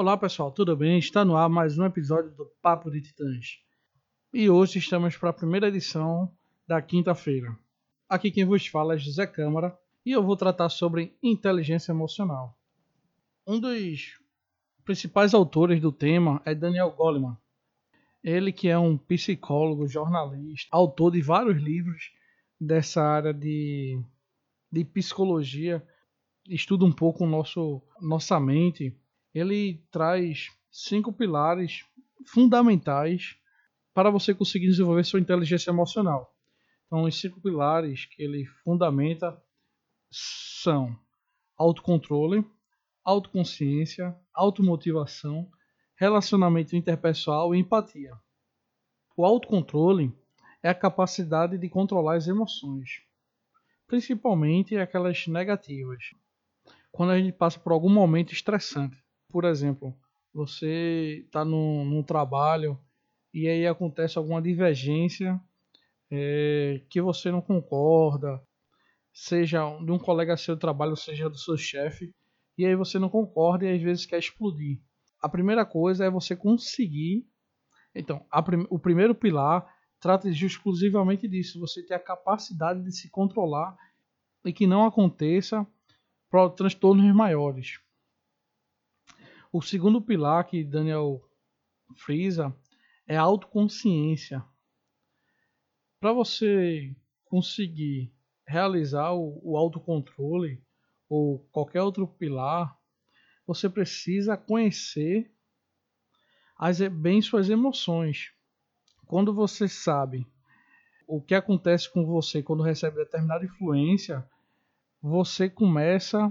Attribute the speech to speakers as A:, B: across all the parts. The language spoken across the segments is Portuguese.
A: Olá pessoal, tudo bem? Está no ar mais um episódio do Papo de Titãs. E hoje estamos para a primeira edição da quinta-feira. Aqui quem vos fala é José Câmara e eu vou tratar sobre inteligência emocional. Um dos principais autores do tema é Daniel Goleman. Ele que é um psicólogo, jornalista, autor de vários livros dessa área de, de psicologia, estuda um pouco nosso, nossa mente. Ele traz cinco pilares fundamentais para você conseguir desenvolver sua inteligência emocional. Então, os cinco pilares que ele fundamenta são autocontrole, autoconsciência, automotivação, relacionamento interpessoal e empatia. O autocontrole é a capacidade de controlar as emoções, principalmente aquelas negativas. Quando a gente passa por algum momento estressante, por exemplo, você está num, num, trabalho e aí acontece alguma divergência é, que você não concorda, seja de um colega seu de trabalho, seja do seu chefe, e aí você não concorda e às vezes quer explodir. A primeira coisa é você conseguir. Então, prim... o primeiro pilar trata exclusivamente disso, você ter a capacidade de se controlar e que não aconteça transtornos maiores. O segundo pilar que Daniel frisa é a autoconsciência. Para você conseguir realizar o, o autocontrole ou qualquer outro pilar, você precisa conhecer as, bem suas emoções. Quando você sabe o que acontece com você quando recebe determinada influência, você começa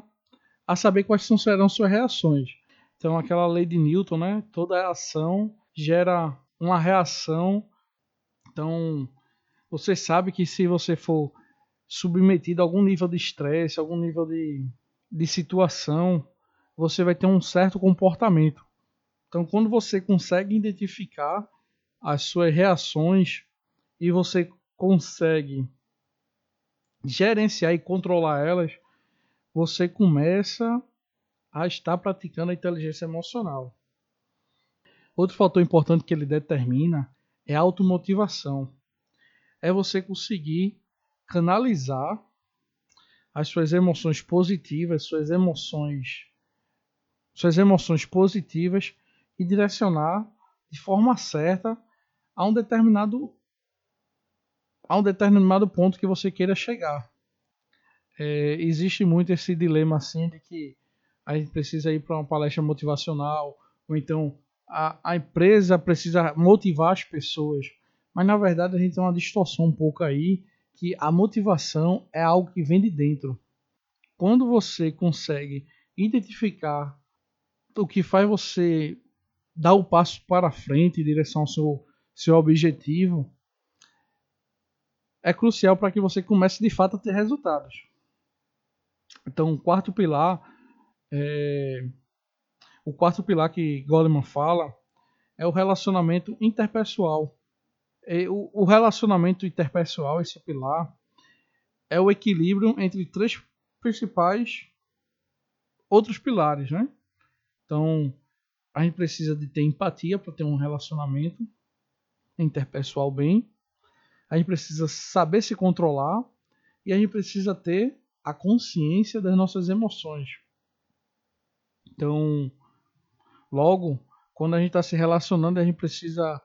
A: a saber quais serão suas reações. Então, aquela lei de Newton, né? Toda ação gera uma reação. Então, você sabe que se você for submetido a algum nível de estresse, algum nível de, de situação, você vai ter um certo comportamento. Então, quando você consegue identificar as suas reações e você consegue gerenciar e controlar elas, você começa a estar praticando a inteligência emocional. Outro fator importante que ele determina é a automotivação. É você conseguir canalizar as suas emoções positivas, suas emoções suas emoções positivas e direcionar de forma certa a um determinado a um determinado ponto que você queira chegar. É, existe muito esse dilema assim de que a gente precisa ir para uma palestra motivacional ou então a, a empresa precisa motivar as pessoas, mas na verdade a gente tem uma distorção um pouco aí que a motivação é algo que vem de dentro. Quando você consegue identificar o que faz você dar o passo para frente em direção ao seu, seu objetivo, é crucial para que você comece de fato a ter resultados. Então, o quarto pilar, é, o quarto pilar que Goleman fala é o relacionamento interpessoal o, relacionamento interpessoal, esse pilar, é o equilíbrio entre três principais outros pilares, né? Então, a gente precisa de ter empatia para ter um relacionamento interpessoal bem. A gente precisa saber se controlar e a gente precisa ter a consciência das nossas emoções. Então, logo, quando a gente está se relacionando, a gente precisa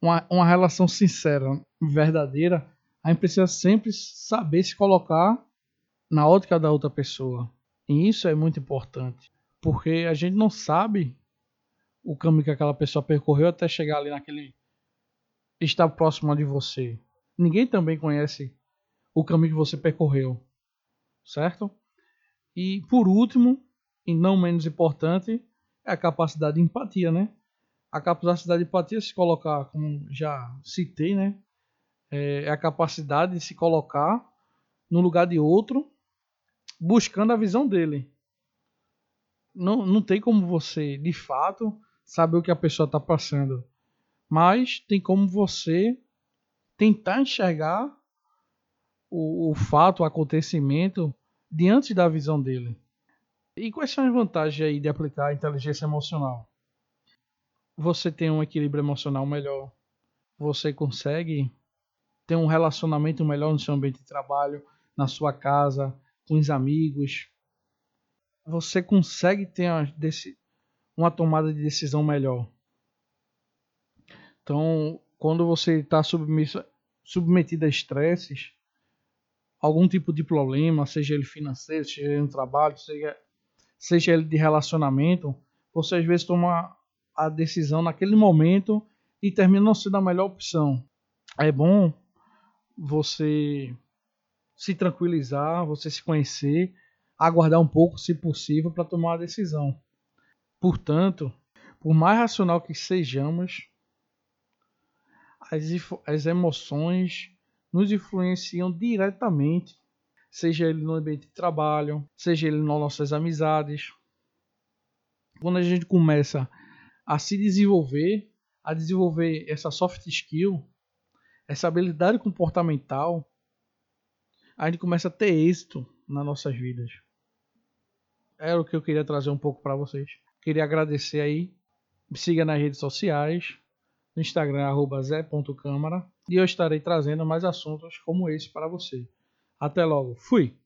A: uma, uma relação sincera, verdadeira, a gente precisa sempre saber se colocar na ótica da outra pessoa. E isso é muito importante, porque a gente não sabe o caminho que aquela pessoa percorreu até chegar ali naquele estar próximo de você. Ninguém também conhece o caminho que você percorreu, certo? E por último, e não menos importante, é a capacidade de empatia, né? a capacidade de empatia se colocar, como já citei, né? É, é a capacidade de se colocar no lugar de outro, buscando a visão dele. Não, não tem como você, de fato, saber o que a pessoa está passando. Mas tem como você tentar enxergar o, o fato, o acontecimento, diante da visão dele. E quais são as vantagens aí de aplicar a inteligência emocional? você tem um equilíbrio emocional melhor, você consegue ter um relacionamento melhor no seu ambiente de trabalho, na sua casa, com os amigos. Você consegue ter uma, uma tomada de decisão melhor. Então, quando você está submetido a estresses, algum tipo de problema, seja ele financeiro, seja ele no trabalho, seja, seja ele de relacionamento, você às vezes toma a decisão naquele momento e termina não sendo a melhor opção. É bom você se tranquilizar, você se conhecer, aguardar um pouco, se possível, para tomar a decisão. Portanto, por mais racional que sejamos, as, as emoções nos influenciam diretamente, seja ele no ambiente de trabalho, seja ele nas nossas amizades. Quando a gente começa a se desenvolver, a desenvolver essa soft skill, essa habilidade comportamental, a gente começa a ter êxito nas nossas vidas. Era o que eu queria trazer um pouco para vocês. Queria agradecer aí. Me siga nas redes sociais, no Instagram, arroba zé.câmara, e eu estarei trazendo mais assuntos como esse para você. Até logo. Fui!